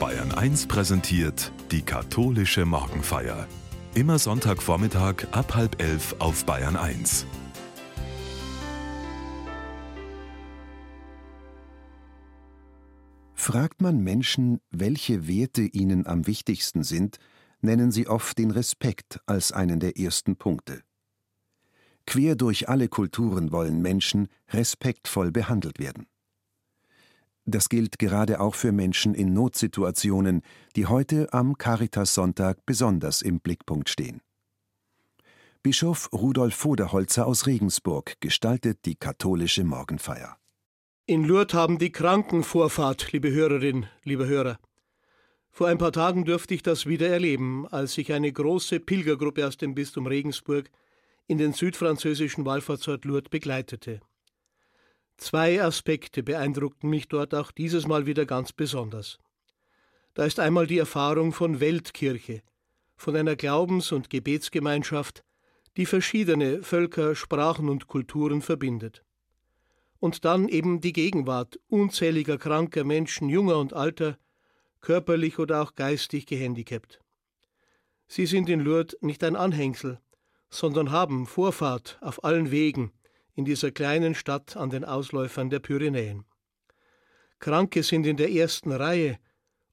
Bayern 1 präsentiert die katholische Morgenfeier. Immer Sonntagvormittag ab halb elf auf Bayern 1. Fragt man Menschen, welche Werte ihnen am wichtigsten sind, nennen sie oft den Respekt als einen der ersten Punkte. Quer durch alle Kulturen wollen Menschen respektvoll behandelt werden. Das gilt gerade auch für Menschen in Notsituationen, die heute am Caritas-Sonntag besonders im Blickpunkt stehen. Bischof Rudolf Voderholzer aus Regensburg gestaltet die katholische Morgenfeier. In Lourdes haben die Kranken Vorfahrt, liebe Hörerin, liebe Hörer. Vor ein paar Tagen durfte ich das wieder erleben, als sich eine große Pilgergruppe aus dem Bistum Regensburg in den südfranzösischen Wallfahrtsort Lourdes begleitete. Zwei Aspekte beeindruckten mich dort auch dieses Mal wieder ganz besonders. Da ist einmal die Erfahrung von Weltkirche, von einer Glaubens- und Gebetsgemeinschaft, die verschiedene Völker, Sprachen und Kulturen verbindet. Und dann eben die Gegenwart unzähliger kranker Menschen, junger und alter, körperlich oder auch geistig gehandicapt. Sie sind in Lourdes nicht ein Anhängsel, sondern haben Vorfahrt auf allen Wegen in dieser kleinen Stadt an den Ausläufern der Pyrenäen. Kranke sind in der ersten Reihe,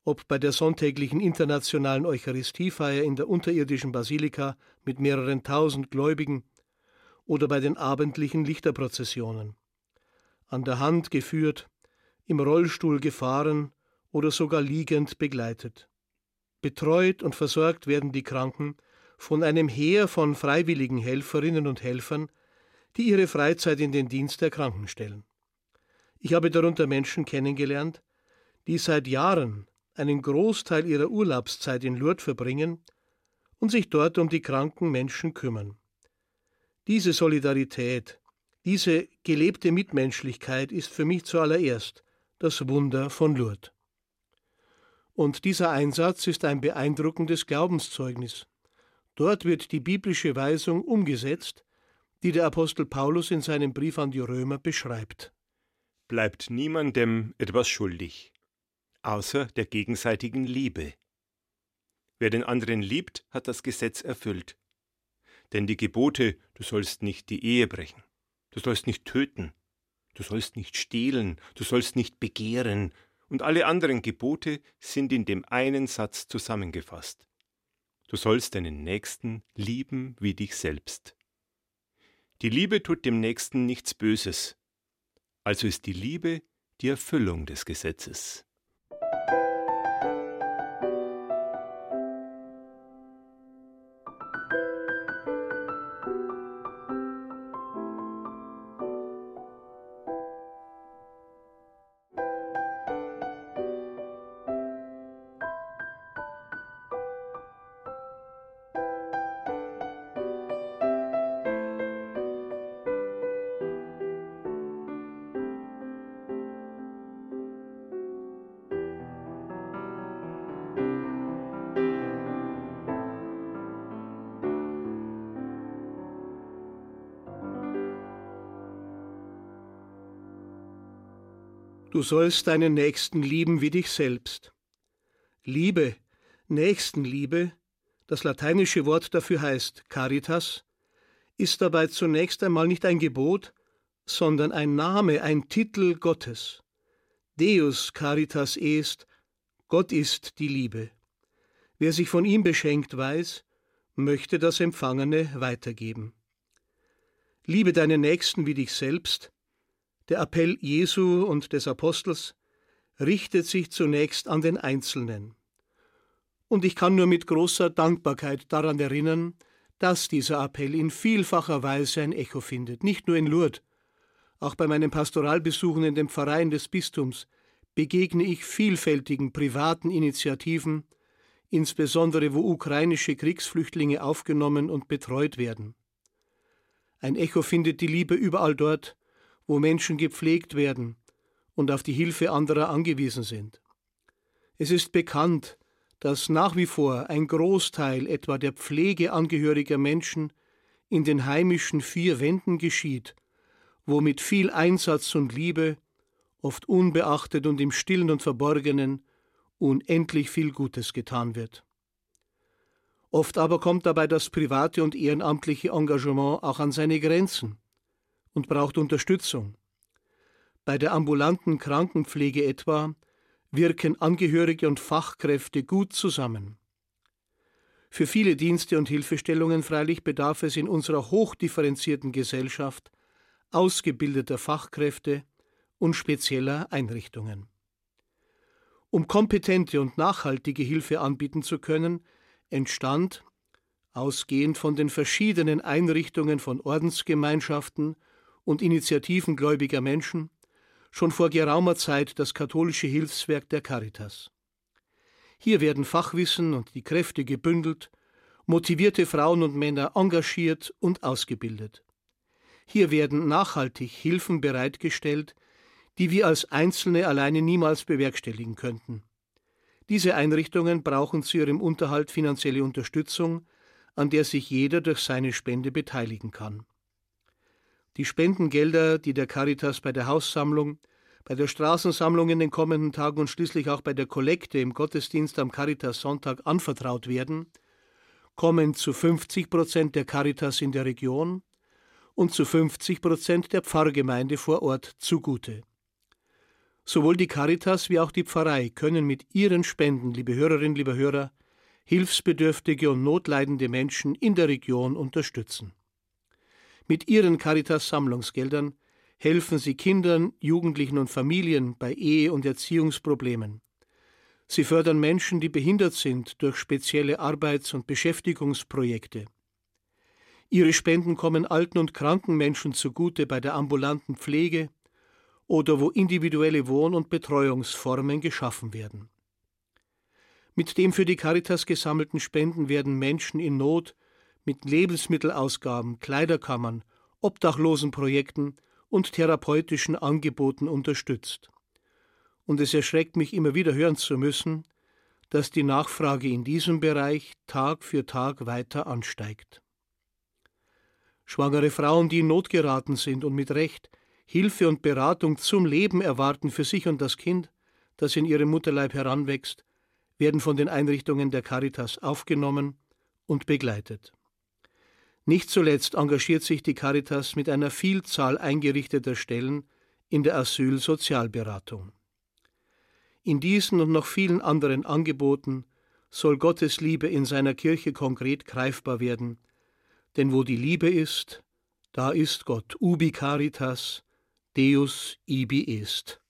ob bei der sonntäglichen internationalen Eucharistiefeier in der unterirdischen Basilika mit mehreren tausend Gläubigen oder bei den abendlichen Lichterprozessionen. An der Hand geführt, im Rollstuhl gefahren oder sogar liegend begleitet. Betreut und versorgt werden die Kranken von einem Heer von freiwilligen Helferinnen und Helfern, die ihre Freizeit in den Dienst der Kranken stellen. Ich habe darunter Menschen kennengelernt, die seit Jahren einen Großteil ihrer Urlaubszeit in Lourdes verbringen und sich dort um die kranken Menschen kümmern. Diese Solidarität, diese gelebte Mitmenschlichkeit ist für mich zuallererst das Wunder von Lourdes. Und dieser Einsatz ist ein beeindruckendes Glaubenszeugnis. Dort wird die biblische Weisung umgesetzt, die der Apostel Paulus in seinem Brief an die Römer beschreibt. Bleibt niemandem etwas schuldig, außer der gegenseitigen Liebe. Wer den anderen liebt, hat das Gesetz erfüllt. Denn die Gebote, du sollst nicht die Ehe brechen, du sollst nicht töten, du sollst nicht stehlen, du sollst nicht begehren, und alle anderen Gebote sind in dem einen Satz zusammengefasst. Du sollst deinen Nächsten lieben wie dich selbst. Die Liebe tut dem Nächsten nichts Böses, also ist die Liebe die Erfüllung des Gesetzes. Du sollst deinen Nächsten lieben wie dich selbst. Liebe, Nächstenliebe, das lateinische Wort dafür heißt caritas, ist dabei zunächst einmal nicht ein Gebot, sondern ein Name, ein Titel Gottes. Deus caritas est, Gott ist die Liebe. Wer sich von ihm beschenkt weiß, möchte das Empfangene weitergeben. Liebe deinen Nächsten wie dich selbst, der Appell Jesu und des Apostels richtet sich zunächst an den Einzelnen. Und ich kann nur mit großer Dankbarkeit daran erinnern, dass dieser Appell in vielfacher Weise ein Echo findet, nicht nur in Lourdes. Auch bei meinen Pastoralbesuchen in den Pfarreien des Bistums begegne ich vielfältigen privaten Initiativen, insbesondere wo ukrainische Kriegsflüchtlinge aufgenommen und betreut werden. Ein Echo findet die Liebe überall dort, wo Menschen gepflegt werden und auf die Hilfe anderer angewiesen sind. Es ist bekannt, dass nach wie vor ein Großteil etwa der Pflege angehöriger Menschen in den heimischen vier Wänden geschieht, wo mit viel Einsatz und Liebe, oft unbeachtet und im stillen und verborgenen, unendlich viel Gutes getan wird. Oft aber kommt dabei das private und ehrenamtliche Engagement auch an seine Grenzen und braucht Unterstützung. Bei der ambulanten Krankenpflege etwa wirken Angehörige und Fachkräfte gut zusammen. Für viele Dienste und Hilfestellungen freilich bedarf es in unserer hochdifferenzierten Gesellschaft ausgebildeter Fachkräfte und spezieller Einrichtungen. Um kompetente und nachhaltige Hilfe anbieten zu können, entstand, ausgehend von den verschiedenen Einrichtungen von Ordensgemeinschaften und Initiativen gläubiger Menschen, schon vor geraumer Zeit das katholische Hilfswerk der Caritas. Hier werden Fachwissen und die Kräfte gebündelt, motivierte Frauen und Männer engagiert und ausgebildet. Hier werden nachhaltig Hilfen bereitgestellt, die wir als Einzelne alleine niemals bewerkstelligen könnten. Diese Einrichtungen brauchen zu ihrem Unterhalt finanzielle Unterstützung, an der sich jeder durch seine Spende beteiligen kann. Die Spendengelder, die der Caritas bei der Haussammlung, bei der Straßensammlung in den kommenden Tagen und schließlich auch bei der Kollekte im Gottesdienst am Caritas Sonntag anvertraut werden, kommen zu 50 Prozent der Caritas in der Region und zu 50 Prozent der Pfarrgemeinde vor Ort zugute. Sowohl die Caritas wie auch die Pfarrei können mit ihren Spenden, liebe Hörerinnen, liebe Hörer, hilfsbedürftige und notleidende Menschen in der Region unterstützen. Mit ihren Caritas-Sammlungsgeldern helfen sie Kindern, Jugendlichen und Familien bei Ehe- und Erziehungsproblemen. Sie fördern Menschen, die behindert sind, durch spezielle Arbeits- und Beschäftigungsprojekte. Ihre Spenden kommen alten und kranken Menschen zugute bei der ambulanten Pflege oder wo individuelle Wohn- und Betreuungsformen geschaffen werden. Mit dem für die Caritas gesammelten Spenden werden Menschen in Not mit Lebensmittelausgaben, Kleiderkammern, Obdachlosenprojekten und therapeutischen Angeboten unterstützt. Und es erschreckt mich immer wieder hören zu müssen, dass die Nachfrage in diesem Bereich Tag für Tag weiter ansteigt. Schwangere Frauen, die in Not geraten sind und mit Recht Hilfe und Beratung zum Leben erwarten für sich und das Kind, das in ihrem Mutterleib heranwächst, werden von den Einrichtungen der Caritas aufgenommen und begleitet. Nicht zuletzt engagiert sich die Caritas mit einer Vielzahl eingerichteter Stellen in der Asylsozialberatung. In diesen und noch vielen anderen Angeboten soll Gottes Liebe in seiner Kirche konkret greifbar werden, denn wo die Liebe ist, da ist Gott, ubi caritas, Deus ibi est.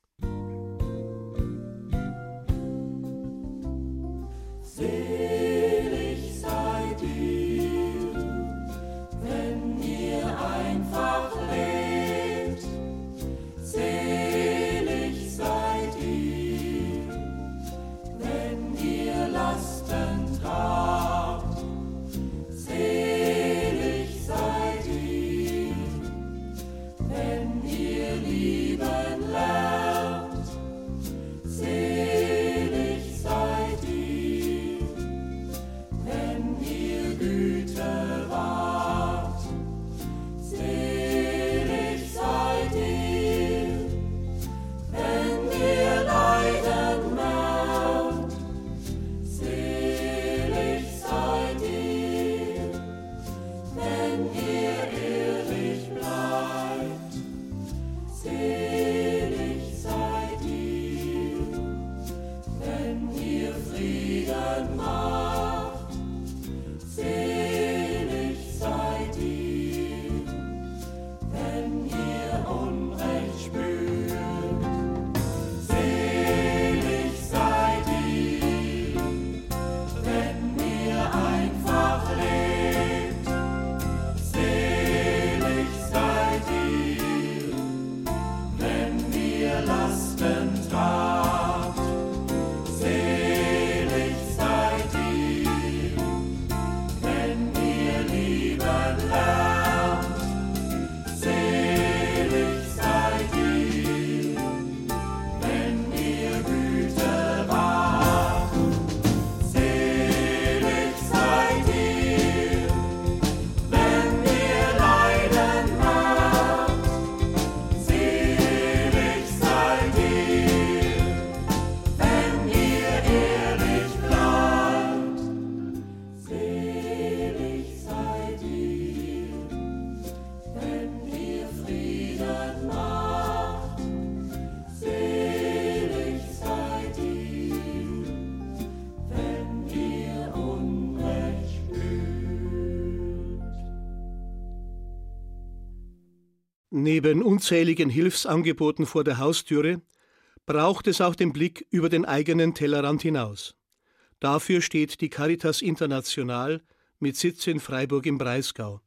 Neben unzähligen Hilfsangeboten vor der Haustüre braucht es auch den Blick über den eigenen Tellerrand hinaus. Dafür steht die Caritas International mit Sitz in Freiburg im Breisgau.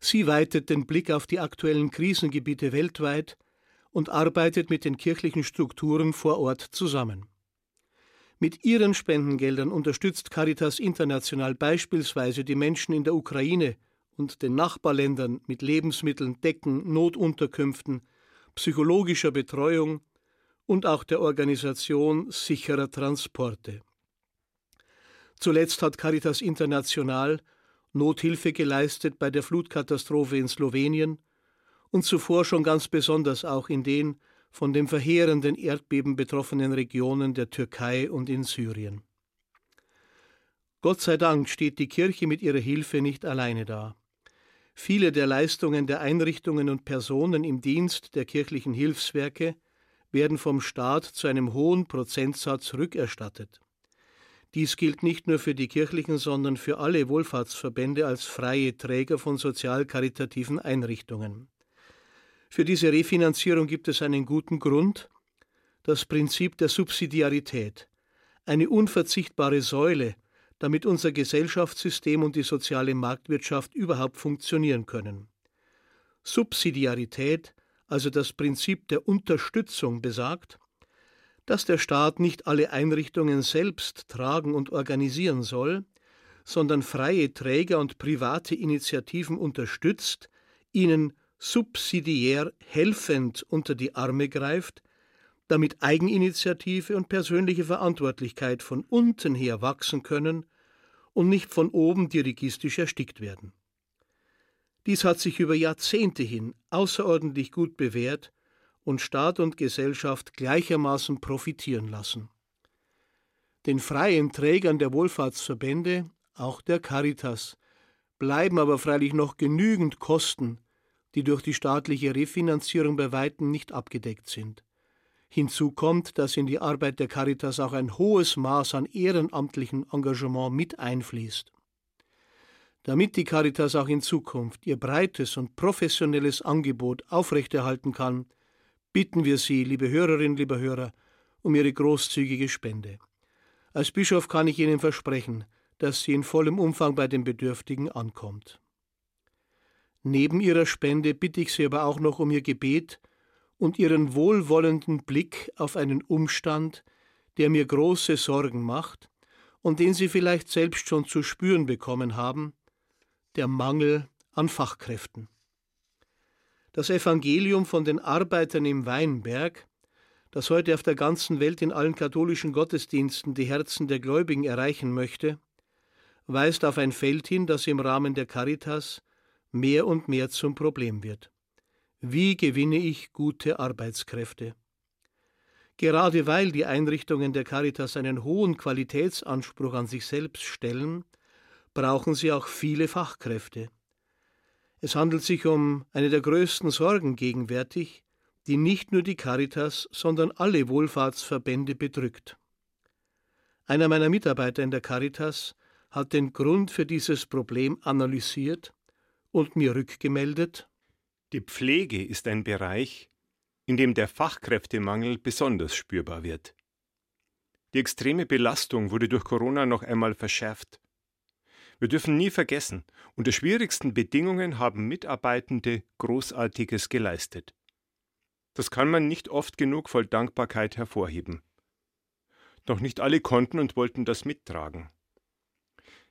Sie weitet den Blick auf die aktuellen Krisengebiete weltweit und arbeitet mit den kirchlichen Strukturen vor Ort zusammen. Mit ihren Spendengeldern unterstützt Caritas International beispielsweise die Menschen in der Ukraine und den Nachbarländern mit Lebensmitteln, Decken, Notunterkünften, psychologischer Betreuung und auch der Organisation sicherer Transporte. Zuletzt hat Caritas International Nothilfe geleistet bei der Flutkatastrophe in Slowenien und zuvor schon ganz besonders auch in den von dem verheerenden Erdbeben betroffenen Regionen der Türkei und in Syrien. Gott sei Dank steht die Kirche mit ihrer Hilfe nicht alleine da. Viele der Leistungen der Einrichtungen und Personen im Dienst der kirchlichen Hilfswerke werden vom Staat zu einem hohen Prozentsatz rückerstattet. Dies gilt nicht nur für die kirchlichen, sondern für alle Wohlfahrtsverbände als freie Träger von sozial-karitativen Einrichtungen. Für diese Refinanzierung gibt es einen guten Grund, das Prinzip der Subsidiarität, eine unverzichtbare Säule, damit unser Gesellschaftssystem und die soziale Marktwirtschaft überhaupt funktionieren können. Subsidiarität, also das Prinzip der Unterstützung, besagt, dass der Staat nicht alle Einrichtungen selbst tragen und organisieren soll, sondern freie Träger und private Initiativen unterstützt, ihnen subsidiär helfend unter die Arme greift, damit Eigeninitiative und persönliche Verantwortlichkeit von unten her wachsen können und nicht von oben dirigistisch erstickt werden. Dies hat sich über Jahrzehnte hin außerordentlich gut bewährt und Staat und Gesellschaft gleichermaßen profitieren lassen. Den freien Trägern der Wohlfahrtsverbände, auch der Caritas, bleiben aber freilich noch genügend Kosten, die durch die staatliche Refinanzierung bei weitem nicht abgedeckt sind. Hinzu kommt, dass in die Arbeit der Caritas auch ein hohes Maß an ehrenamtlichem Engagement mit einfließt. Damit die Caritas auch in Zukunft ihr breites und professionelles Angebot aufrechterhalten kann, bitten wir Sie, liebe Hörerinnen, liebe Hörer, um Ihre großzügige Spende. Als Bischof kann ich Ihnen versprechen, dass sie in vollem Umfang bei den Bedürftigen ankommt. Neben ihrer Spende bitte ich Sie aber auch noch um Ihr Gebet und Ihren wohlwollenden Blick auf einen Umstand, der mir große Sorgen macht und den Sie vielleicht selbst schon zu spüren bekommen haben, der Mangel an Fachkräften. Das Evangelium von den Arbeitern im Weinberg, das heute auf der ganzen Welt in allen katholischen Gottesdiensten die Herzen der Gläubigen erreichen möchte, weist auf ein Feld hin, das im Rahmen der Caritas mehr und mehr zum Problem wird. Wie gewinne ich gute Arbeitskräfte? Gerade weil die Einrichtungen der Caritas einen hohen Qualitätsanspruch an sich selbst stellen, brauchen sie auch viele Fachkräfte. Es handelt sich um eine der größten Sorgen gegenwärtig, die nicht nur die Caritas, sondern alle Wohlfahrtsverbände bedrückt. Einer meiner Mitarbeiter in der Caritas hat den Grund für dieses Problem analysiert und mir rückgemeldet, die Pflege ist ein Bereich, in dem der Fachkräftemangel besonders spürbar wird. Die extreme Belastung wurde durch Corona noch einmal verschärft. Wir dürfen nie vergessen, unter schwierigsten Bedingungen haben Mitarbeitende Großartiges geleistet. Das kann man nicht oft genug voll Dankbarkeit hervorheben. Doch nicht alle konnten und wollten das mittragen.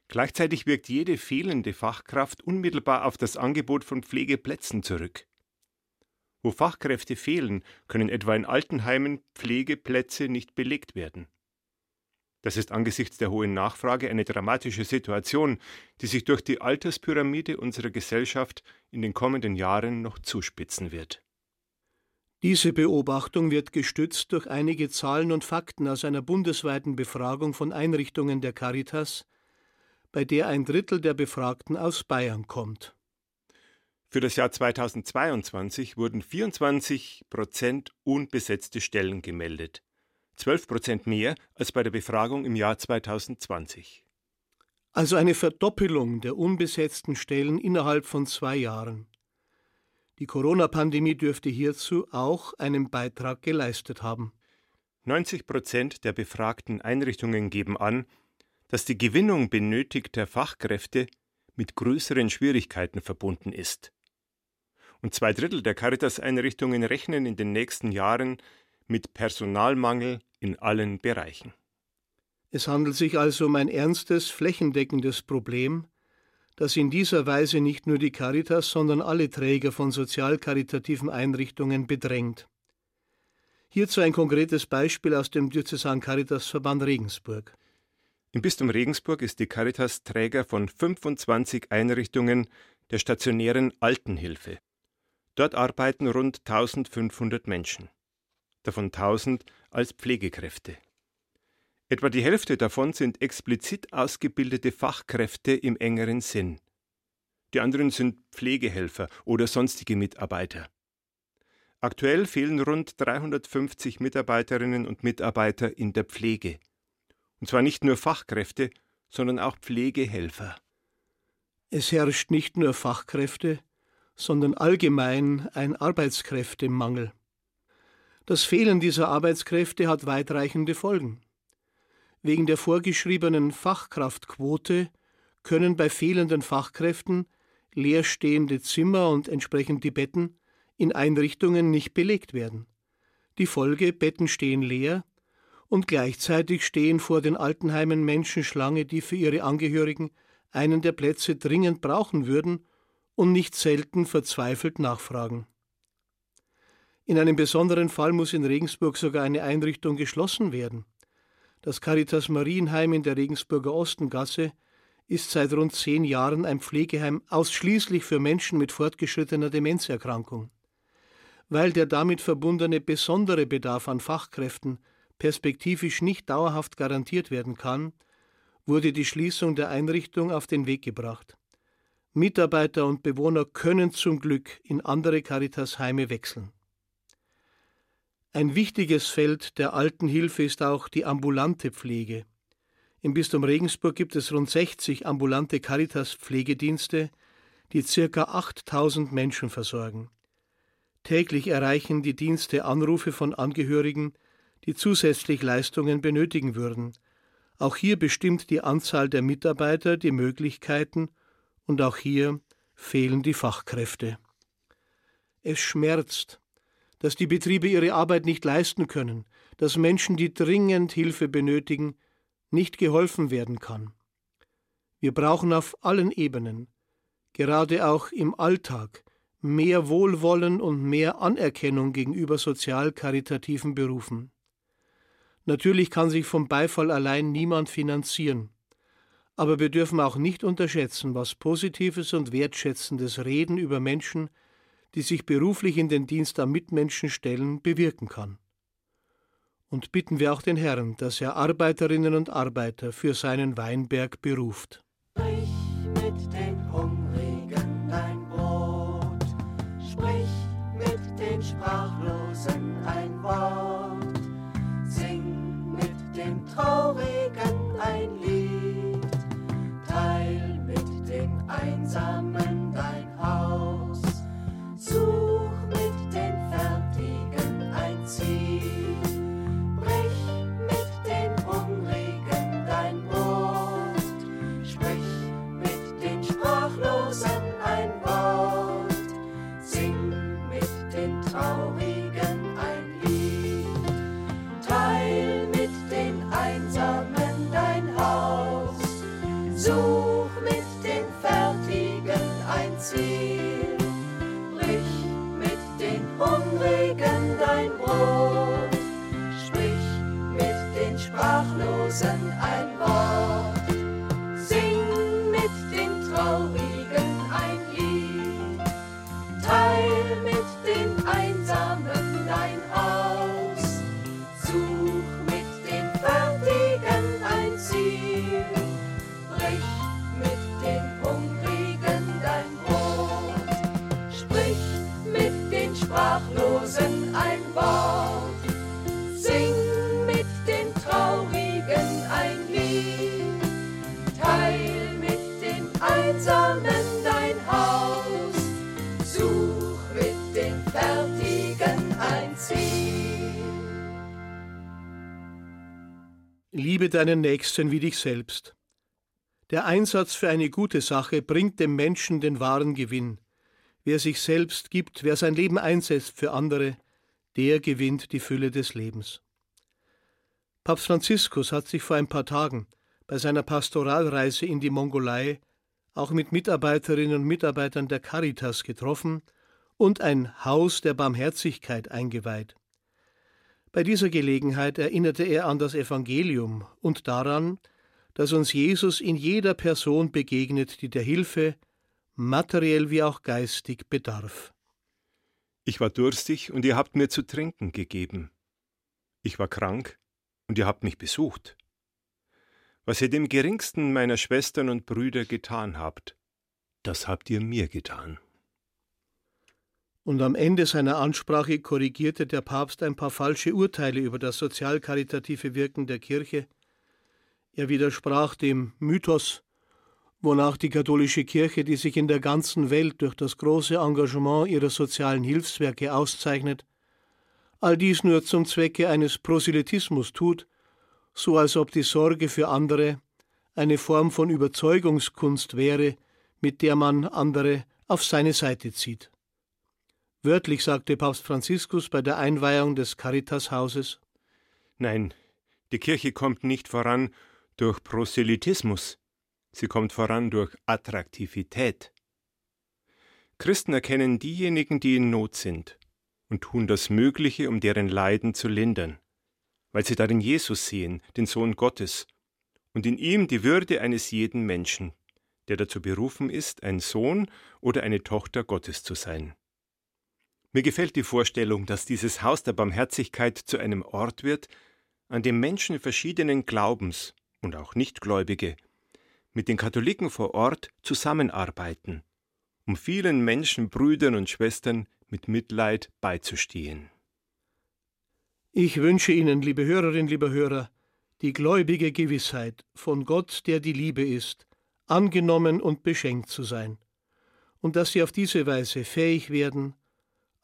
Gleichzeitig wirkt jede fehlende Fachkraft unmittelbar auf das Angebot von Pflegeplätzen zurück. Wo Fachkräfte fehlen, können etwa in Altenheimen Pflegeplätze nicht belegt werden. Das ist angesichts der hohen Nachfrage eine dramatische Situation, die sich durch die Alterspyramide unserer Gesellschaft in den kommenden Jahren noch zuspitzen wird. Diese Beobachtung wird gestützt durch einige Zahlen und Fakten aus einer bundesweiten Befragung von Einrichtungen der Caritas, bei der ein Drittel der Befragten aus Bayern kommt. Für das Jahr 2022 wurden 24 Prozent unbesetzte Stellen gemeldet, 12 Prozent mehr als bei der Befragung im Jahr 2020. Also eine Verdoppelung der unbesetzten Stellen innerhalb von zwei Jahren. Die Corona-Pandemie dürfte hierzu auch einen Beitrag geleistet haben. 90 Prozent der befragten Einrichtungen geben an, dass die Gewinnung benötigter Fachkräfte mit größeren Schwierigkeiten verbunden ist. Und zwei Drittel der Caritas-Einrichtungen rechnen in den nächsten Jahren mit Personalmangel in allen Bereichen. Es handelt sich also um ein ernstes, flächendeckendes Problem, das in dieser Weise nicht nur die Caritas, sondern alle Träger von sozial-karitativen Einrichtungen bedrängt. Hierzu ein konkretes Beispiel aus dem Diözesan Caritas Verband Regensburg. Im Bistum Regensburg ist die Caritas Träger von 25 Einrichtungen der stationären Altenhilfe. Dort arbeiten rund 1500 Menschen, davon 1000 als Pflegekräfte. Etwa die Hälfte davon sind explizit ausgebildete Fachkräfte im engeren Sinn. Die anderen sind Pflegehelfer oder sonstige Mitarbeiter. Aktuell fehlen rund 350 Mitarbeiterinnen und Mitarbeiter in der Pflege. Und zwar nicht nur Fachkräfte, sondern auch Pflegehelfer. Es herrscht nicht nur Fachkräfte, sondern allgemein ein Arbeitskräftemangel. Das Fehlen dieser Arbeitskräfte hat weitreichende Folgen. Wegen der vorgeschriebenen Fachkraftquote können bei fehlenden Fachkräften leerstehende Zimmer und entsprechend die Betten in Einrichtungen nicht belegt werden. Die Folge Betten stehen leer und gleichzeitig stehen vor den Altenheimen Menschen Schlange, die für ihre Angehörigen einen der Plätze dringend brauchen würden und nicht selten verzweifelt nachfragen. In einem besonderen Fall muss in Regensburg sogar eine Einrichtung geschlossen werden. Das Caritas Marienheim in der Regensburger Ostengasse ist seit rund zehn Jahren ein Pflegeheim ausschließlich für Menschen mit fortgeschrittener Demenzerkrankung. Weil der damit verbundene besondere Bedarf an Fachkräften perspektivisch nicht dauerhaft garantiert werden kann, wurde die Schließung der Einrichtung auf den Weg gebracht. Mitarbeiter und Bewohner können zum Glück in andere Caritas-Heime wechseln. Ein wichtiges Feld der Altenhilfe ist auch die ambulante Pflege. Im Bistum Regensburg gibt es rund 60 ambulante Caritas-Pflegedienste, die ca. 8000 Menschen versorgen. Täglich erreichen die Dienste Anrufe von Angehörigen, die zusätzlich Leistungen benötigen würden. Auch hier bestimmt die Anzahl der Mitarbeiter die Möglichkeiten und auch hier fehlen die Fachkräfte. Es schmerzt, dass die Betriebe ihre Arbeit nicht leisten können, dass Menschen, die dringend Hilfe benötigen, nicht geholfen werden kann. Wir brauchen auf allen Ebenen, gerade auch im Alltag, mehr Wohlwollen und mehr Anerkennung gegenüber sozial-karitativen Berufen. Natürlich kann sich vom Beifall allein niemand finanzieren, aber wir dürfen auch nicht unterschätzen, was positives und wertschätzendes Reden über Menschen, die sich beruflich in den Dienst am Mitmenschen stellen, bewirken kann. Und bitten wir auch den Herrn, dass er Arbeiterinnen und Arbeiter für seinen Weinberg beruft. Sprich mit den Hungrigen dein Brot, sprich mit den Sprachlosen ein Wort, mit den Liebe deinen Nächsten wie dich selbst. Der Einsatz für eine gute Sache bringt dem Menschen den wahren Gewinn. Wer sich selbst gibt, wer sein Leben einsetzt für andere, der gewinnt die Fülle des Lebens. Papst Franziskus hat sich vor ein paar Tagen bei seiner Pastoralreise in die Mongolei auch mit Mitarbeiterinnen und Mitarbeitern der Caritas getroffen und ein Haus der Barmherzigkeit eingeweiht. Bei dieser Gelegenheit erinnerte er an das Evangelium und daran, dass uns Jesus in jeder Person begegnet, die der Hilfe, materiell wie auch geistig, bedarf. Ich war durstig und ihr habt mir zu trinken gegeben. Ich war krank und ihr habt mich besucht. Was ihr dem geringsten meiner Schwestern und Brüder getan habt, das habt ihr mir getan. Und am Ende seiner Ansprache korrigierte der Papst ein paar falsche Urteile über das sozialkaritative Wirken der Kirche. Er widersprach dem Mythos, wonach die katholische Kirche, die sich in der ganzen Welt durch das große Engagement ihrer sozialen Hilfswerke auszeichnet, all dies nur zum Zwecke eines Proselytismus tut, so als ob die Sorge für andere eine Form von Überzeugungskunst wäre, mit der man andere auf seine Seite zieht. Wörtlich sagte Papst Franziskus bei der Einweihung des Caritas-Hauses Nein, die Kirche kommt nicht voran durch Proselytismus, sie kommt voran durch Attraktivität. Christen erkennen diejenigen, die in Not sind, und tun das Mögliche, um deren Leiden zu lindern, weil sie darin Jesus sehen, den Sohn Gottes, und in ihm die Würde eines jeden Menschen, der dazu berufen ist, ein Sohn oder eine Tochter Gottes zu sein. Mir gefällt die Vorstellung, dass dieses Haus der Barmherzigkeit zu einem Ort wird, an dem Menschen verschiedenen Glaubens und auch Nichtgläubige mit den Katholiken vor Ort zusammenarbeiten, um vielen Menschen, Brüdern und Schwestern mit Mitleid beizustehen. Ich wünsche Ihnen, liebe Hörerinnen, liebe Hörer, die gläubige Gewissheit, von Gott, der die Liebe ist, angenommen und beschenkt zu sein, und dass Sie auf diese Weise fähig werden,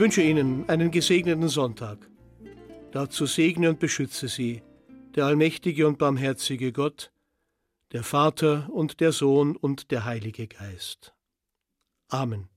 Wünsche Ihnen einen gesegneten Sonntag. Dazu segne und beschütze Sie der allmächtige und barmherzige Gott, der Vater und der Sohn und der Heilige Geist. Amen.